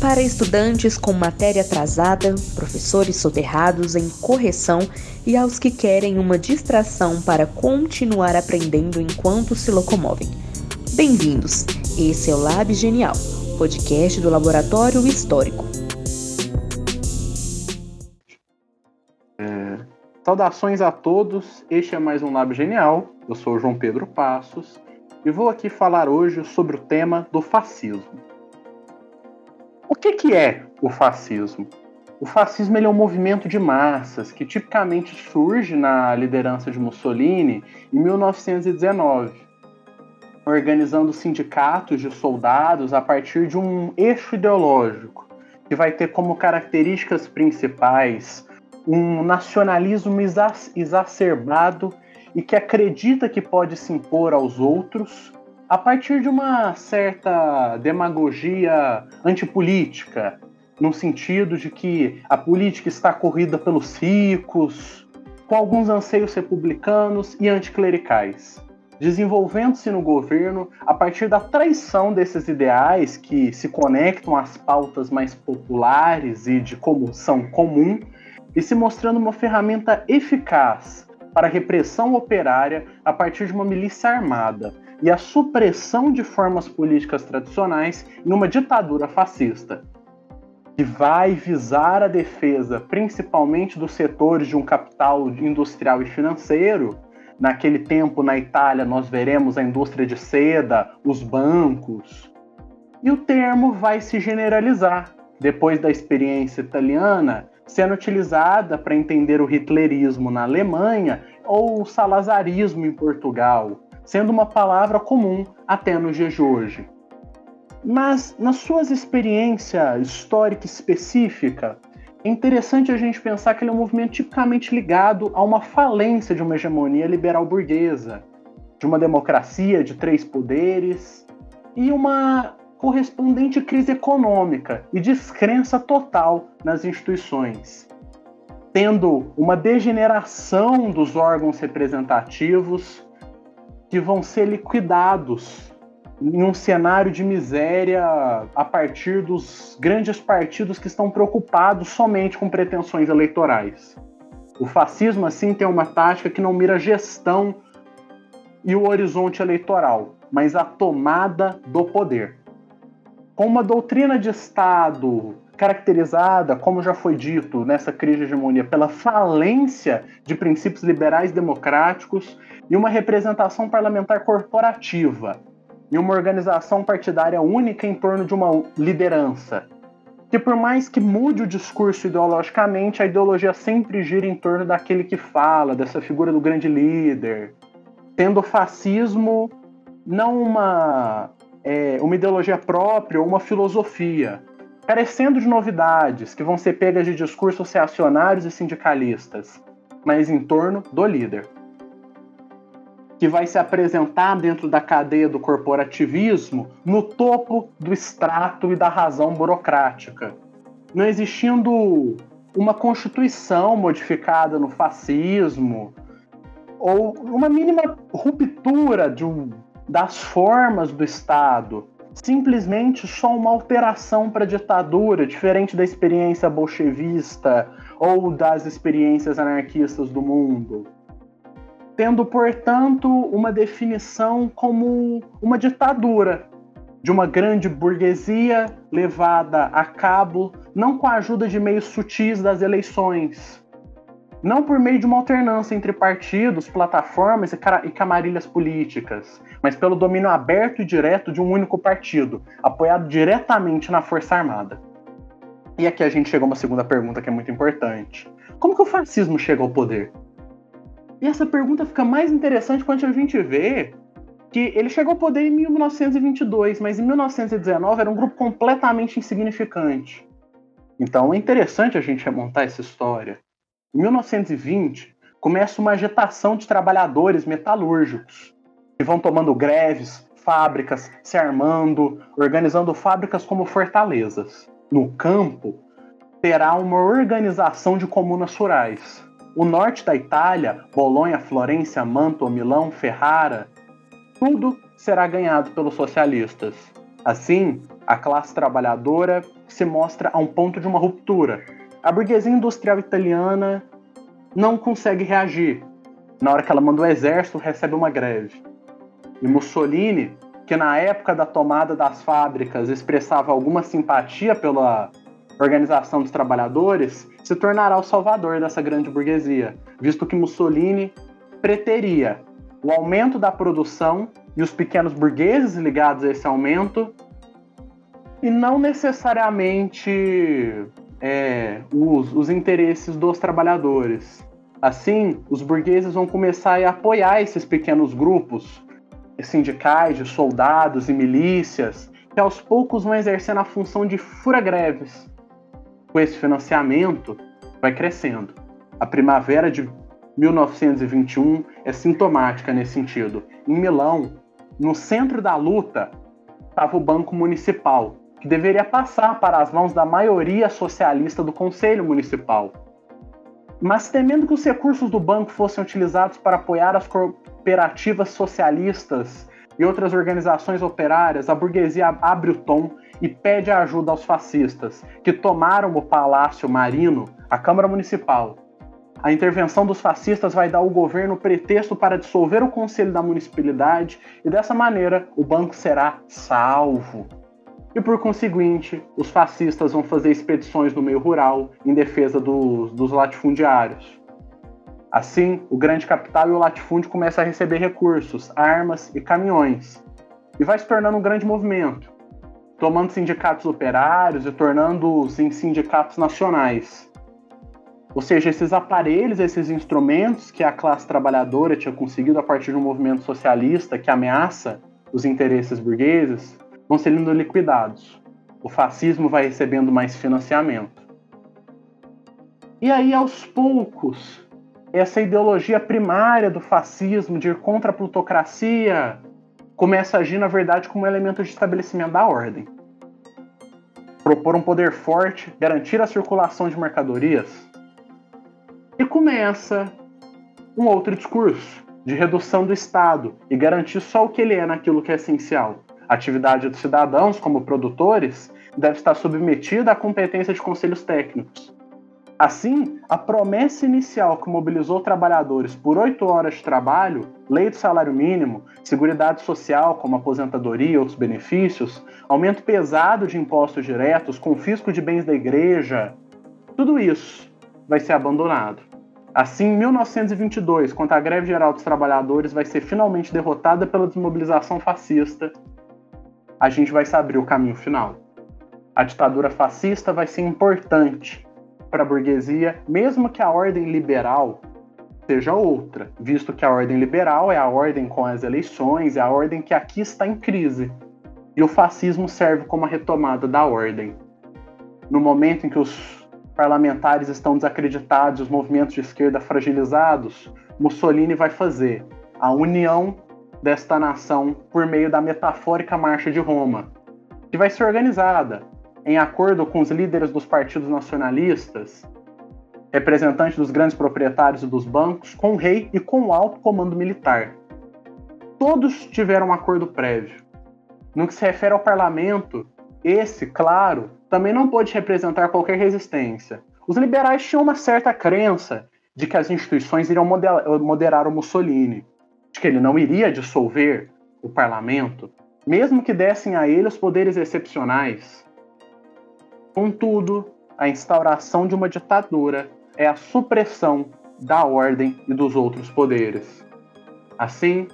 Para estudantes com matéria atrasada, professores soterrados em correção e aos que querem uma distração para continuar aprendendo enquanto se locomovem. Bem-vindos! Esse é o Lab Genial, podcast do Laboratório Histórico. É, saudações a todos, este é mais um Lab Genial. Eu sou João Pedro Passos e vou aqui falar hoje sobre o tema do fascismo. O que, que é o fascismo? O fascismo é um movimento de massas que tipicamente surge na liderança de Mussolini em 1919, organizando sindicatos de soldados a partir de um eixo ideológico que vai ter como características principais um nacionalismo exacerbado e que acredita que pode se impor aos outros a partir de uma certa demagogia antipolítica, no sentido de que a política está corrida pelos ricos, com alguns anseios republicanos e anticlericais, desenvolvendo-se no governo a partir da traição desses ideais que se conectam às pautas mais populares e de comoção comum, e se mostrando uma ferramenta eficaz para a repressão operária a partir de uma milícia armada e a supressão de formas políticas tradicionais em uma ditadura fascista, que vai visar a defesa principalmente dos setores de um capital industrial e financeiro. Naquele tempo, na Itália, nós veremos a indústria de seda, os bancos. E o termo vai se generalizar, depois da experiência italiana, sendo utilizada para entender o hitlerismo na Alemanha ou o salazarismo em Portugal, sendo uma palavra comum até nos dias de hoje. Mas, nas suas experiência histórica específica, é interessante a gente pensar que ele é um movimento tipicamente ligado a uma falência de uma hegemonia liberal burguesa, de uma democracia de três poderes e uma correspondente crise econômica e descrença total nas instituições, tendo uma degeneração dos órgãos representativos que vão ser liquidados em um cenário de miséria a partir dos grandes partidos que estão preocupados somente com pretensões eleitorais. O fascismo, assim, tem uma tática que não mira gestão e o horizonte eleitoral, mas a tomada do poder. Com uma doutrina de Estado caracterizada, como já foi dito nessa crise de hegemonia, pela falência de princípios liberais democráticos e uma representação parlamentar corporativa, e uma organização partidária única em torno de uma liderança. Que por mais que mude o discurso ideologicamente, a ideologia sempre gira em torno daquele que fala, dessa figura do grande líder, tendo o fascismo não uma, é, uma ideologia própria ou uma filosofia, carecendo de novidades que vão ser pegas de discursos reacionários e sindicalistas, mas em torno do líder. Que vai se apresentar dentro da cadeia do corporativismo no topo do extrato e da razão burocrática, não existindo uma constituição modificada no fascismo ou uma mínima ruptura de das formas do Estado simplesmente só uma alteração para a ditadura, diferente da experiência bolchevista ou das experiências anarquistas do mundo. Tendo, portanto, uma definição como uma ditadura de uma grande burguesia levada a cabo não com a ajuda de meios sutis das eleições, não por meio de uma alternância entre partidos, plataformas e camarilhas políticas, mas pelo domínio aberto e direto de um único partido, apoiado diretamente na Força Armada. E aqui a gente chega a uma segunda pergunta que é muito importante. Como que o fascismo chega ao poder? E essa pergunta fica mais interessante quando a gente vê que ele chegou ao poder em 1922, mas em 1919 era um grupo completamente insignificante. Então é interessante a gente remontar essa história. Em 1920, começa uma agitação de trabalhadores metalúrgicos, que vão tomando greves, fábricas, se armando, organizando fábricas como fortalezas. No campo, terá uma organização de comunas rurais. O norte da Itália, Bolonha, Florença, Mantua, Milão, Ferrara, tudo será ganhado pelos socialistas. Assim, a classe trabalhadora se mostra a um ponto de uma ruptura. A burguesia industrial italiana não consegue reagir. Na hora que ela manda o exército, recebe uma greve. E Mussolini, que na época da tomada das fábricas expressava alguma simpatia pela organização dos trabalhadores, se tornará o salvador dessa grande burguesia, visto que Mussolini preteria o aumento da produção e os pequenos burgueses ligados a esse aumento, e não necessariamente é, os, os interesses dos trabalhadores. Assim, os burgueses vão começar a apoiar esses pequenos grupos sindicais de soldados e milícias, que aos poucos vão exercendo a função de fura-greves. Com esse financiamento, vai crescendo. A primavera de 1921 é sintomática nesse sentido. Em Milão, no centro da luta, estava o Banco Municipal, que deveria passar para as mãos da maioria socialista do Conselho Municipal. Mas temendo que os recursos do banco fossem utilizados para apoiar as cooperativas socialistas e outras organizações operárias, a burguesia abre o tom e pede ajuda aos fascistas, que tomaram o Palácio Marino, a Câmara Municipal, a intervenção dos fascistas vai dar ao governo pretexto para dissolver o conselho da municipalidade e dessa maneira o banco será salvo. E por conseguinte, os fascistas vão fazer expedições no meio rural em defesa dos, dos latifundiários. Assim, o grande capital e o latifúndio começam a receber recursos, armas e caminhões, e vai se tornando um grande movimento, tomando sindicatos operários e tornando-os em sindicatos nacionais. Ou seja, esses aparelhos, esses instrumentos que a classe trabalhadora tinha conseguido a partir de um movimento socialista que ameaça os interesses burgueses, vão sendo liquidados. O fascismo vai recebendo mais financiamento. E aí, aos poucos, essa ideologia primária do fascismo de ir contra a plutocracia começa a agir, na verdade, como um elemento de estabelecimento da ordem. Propor um poder forte, garantir a circulação de mercadorias, e começa um outro discurso de redução do Estado e garantir só o que ele é naquilo que é essencial. A atividade dos cidadãos, como produtores, deve estar submetida à competência de conselhos técnicos. Assim, a promessa inicial que mobilizou trabalhadores por oito horas de trabalho, lei do salário mínimo, seguridade social como aposentadoria e outros benefícios, aumento pesado de impostos diretos, confisco de bens da igreja, tudo isso vai ser abandonado. Assim, em 1922, quando a greve geral dos trabalhadores vai ser finalmente derrotada pela desmobilização fascista, a gente vai saber o caminho final. A ditadura fascista vai ser importante para a burguesia, mesmo que a ordem liberal seja outra, visto que a ordem liberal é a ordem com as eleições, é a ordem que aqui está em crise. E o fascismo serve como a retomada da ordem. No momento em que os parlamentares estão desacreditados, os movimentos de esquerda fragilizados, Mussolini vai fazer a união desta nação por meio da metafórica Marcha de Roma, que vai ser organizada em acordo com os líderes dos partidos nacionalistas, representantes dos grandes proprietários e dos bancos, com o rei e com o alto comando militar. Todos tiveram um acordo prévio. No que se refere ao parlamento, esse, claro, também não pôde representar qualquer resistência. Os liberais tinham uma certa crença de que as instituições iriam moderar o Mussolini, de que ele não iria dissolver o parlamento, mesmo que dessem a ele os poderes excepcionais. Contudo, a instauração de uma ditadura é a supressão da ordem e dos outros poderes. Assim,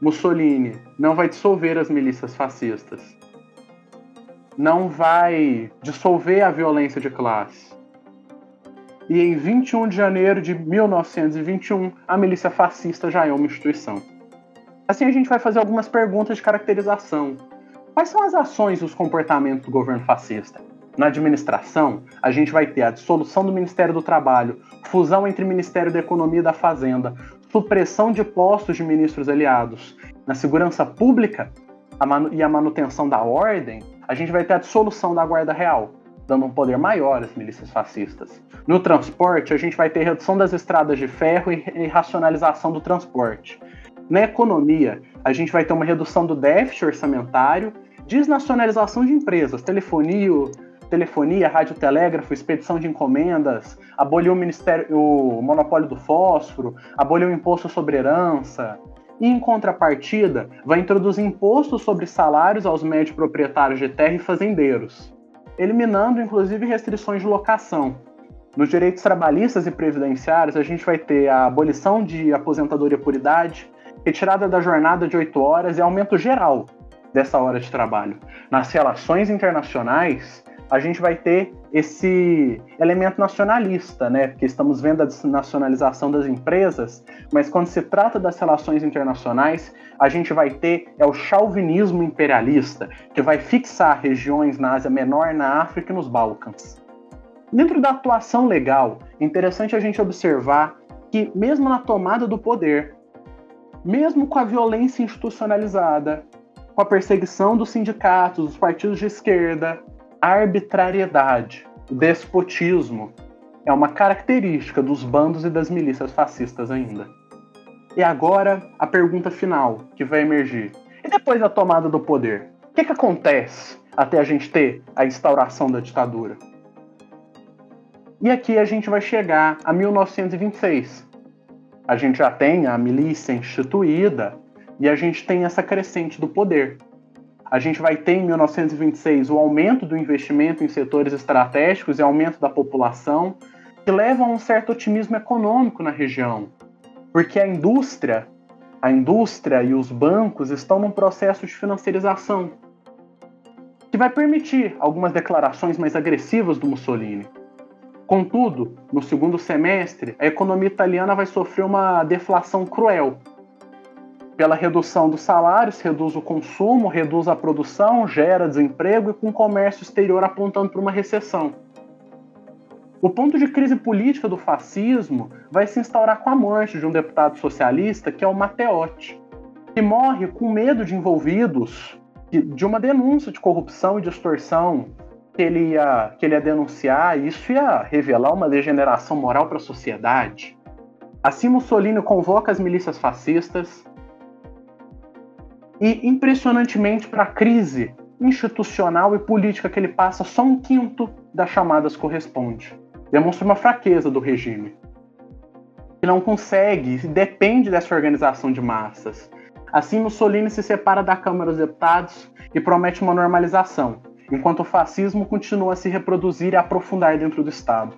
Mussolini não vai dissolver as milícias fascistas, não vai dissolver a violência de classe. E em 21 de janeiro de 1921, a milícia fascista já é uma instituição. Assim, a gente vai fazer algumas perguntas de caracterização. Quais são as ações e os comportamentos do governo fascista? Na administração, a gente vai ter a dissolução do Ministério do Trabalho, fusão entre Ministério da Economia e da Fazenda, supressão de postos de ministros aliados. Na segurança pública e a manutenção da ordem, a gente vai ter a dissolução da Guarda Real, dando um poder maior às milícias fascistas. No transporte, a gente vai ter redução das estradas de ferro e racionalização do transporte. Na economia, a gente vai ter uma redução do déficit orçamentário, desnacionalização de empresas, telefonia, telefonia, radiotelégrafo, expedição de encomendas, aboliu o, ministério, o monopólio do fósforo, aboliu o imposto sobre herança, e, em contrapartida, vai introduzir impostos sobre salários aos médios proprietários de terra e fazendeiros, eliminando inclusive restrições de locação. Nos direitos trabalhistas e previdenciários, a gente vai ter a abolição de aposentadoria por idade, retirada da jornada de 8 horas e aumento geral dessa hora de trabalho. Nas relações internacionais, a gente vai ter esse elemento nacionalista, né? Porque estamos vendo a desnacionalização das empresas, mas quando se trata das relações internacionais, a gente vai ter é o chauvinismo imperialista, que vai fixar regiões na Ásia Menor, na África e nos Balcãs. Dentro da atuação legal, é interessante a gente observar que mesmo na tomada do poder, mesmo com a violência institucionalizada, com a perseguição dos sindicatos, dos partidos de esquerda, arbitrariedade, despotismo é uma característica dos bandos e das milícias fascistas ainda. E agora a pergunta final que vai emergir. E depois da tomada do poder? O que, que acontece até a gente ter a instauração da ditadura? E aqui a gente vai chegar a 1926. A gente já tem a milícia instituída e a gente tem essa crescente do poder a gente vai ter em 1926 o aumento do investimento em setores estratégicos e aumento da população, que leva a um certo otimismo econômico na região, porque a indústria, a indústria e os bancos estão num processo de financiarização, que vai permitir algumas declarações mais agressivas do Mussolini. Contudo, no segundo semestre, a economia italiana vai sofrer uma deflação cruel, pela redução dos salários, reduz o consumo, reduz a produção, gera desemprego e com o comércio exterior apontando para uma recessão. O ponto de crise política do fascismo vai se instaurar com a morte de um deputado socialista, que é o Matteotti, que morre com medo de envolvidos de uma denúncia de corrupção e de extorsão que ele ia, que ele ia denunciar, e isso ia revelar uma degeneração moral para a sociedade. Assim, Mussolini convoca as milícias fascistas, e, impressionantemente, para a crise institucional e política que ele passa, só um quinto das chamadas corresponde. Demonstra uma fraqueza do regime. Que não consegue, depende dessa organização de massas. Assim, Mussolini se separa da Câmara dos Deputados e promete uma normalização, enquanto o fascismo continua a se reproduzir e aprofundar dentro do Estado.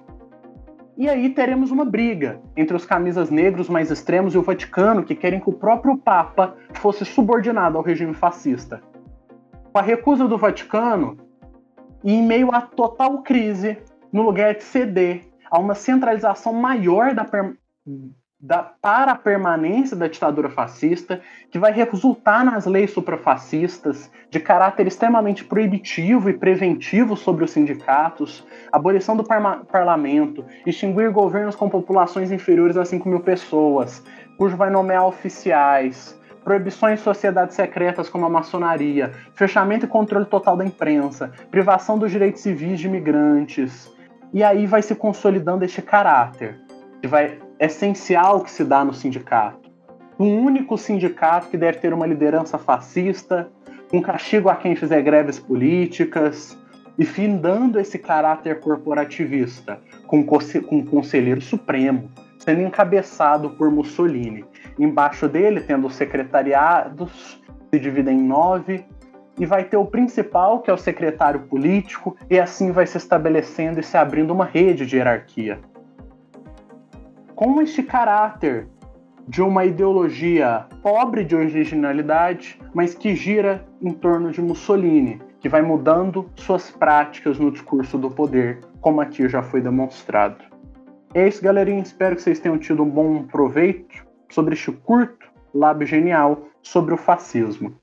E aí teremos uma briga entre os camisas negros mais extremos e o Vaticano, que querem que o próprio Papa fosse subordinado ao regime fascista. Com a recusa do Vaticano, e em meio à total crise, no lugar de ceder a uma centralização maior da, da, para a permanência da ditadura fascista, que vai resultar nas leis suprafascistas de caráter extremamente proibitivo e preventivo sobre os sindicatos, abolição do par parlamento, extinguir governos com populações inferiores a 5 mil pessoas, cujo vai nomear oficiais, proibições de sociedades secretas como a maçonaria, fechamento e controle total da imprensa, privação dos direitos civis de imigrantes. E aí vai se consolidando este caráter, que vai essencial que se dá no sindicato. Um único sindicato que deve ter uma liderança fascista, um castigo a quem fizer greves políticas, e findando esse caráter corporativista, com, com um conselheiro supremo, sendo encabeçado por Mussolini. Embaixo dele, tendo os secretariados, se dividem em nove, e vai ter o principal, que é o secretário político, e assim vai se estabelecendo e se abrindo uma rede de hierarquia com este caráter de uma ideologia pobre de originalidade, mas que gira em torno de Mussolini, que vai mudando suas práticas no discurso do poder, como aqui já foi demonstrado. É isso, galerinha. Espero que vocês tenham tido um bom proveito sobre este curto lábio genial sobre o fascismo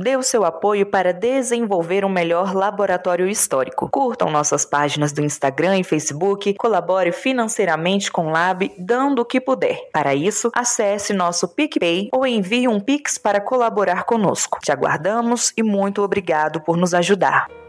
dê o seu apoio para desenvolver um melhor laboratório histórico. Curtam nossas páginas do Instagram e Facebook, colabore financeiramente com o Lab, dando o que puder. Para isso, acesse nosso PicPay ou envie um Pix para colaborar conosco. Te aguardamos e muito obrigado por nos ajudar.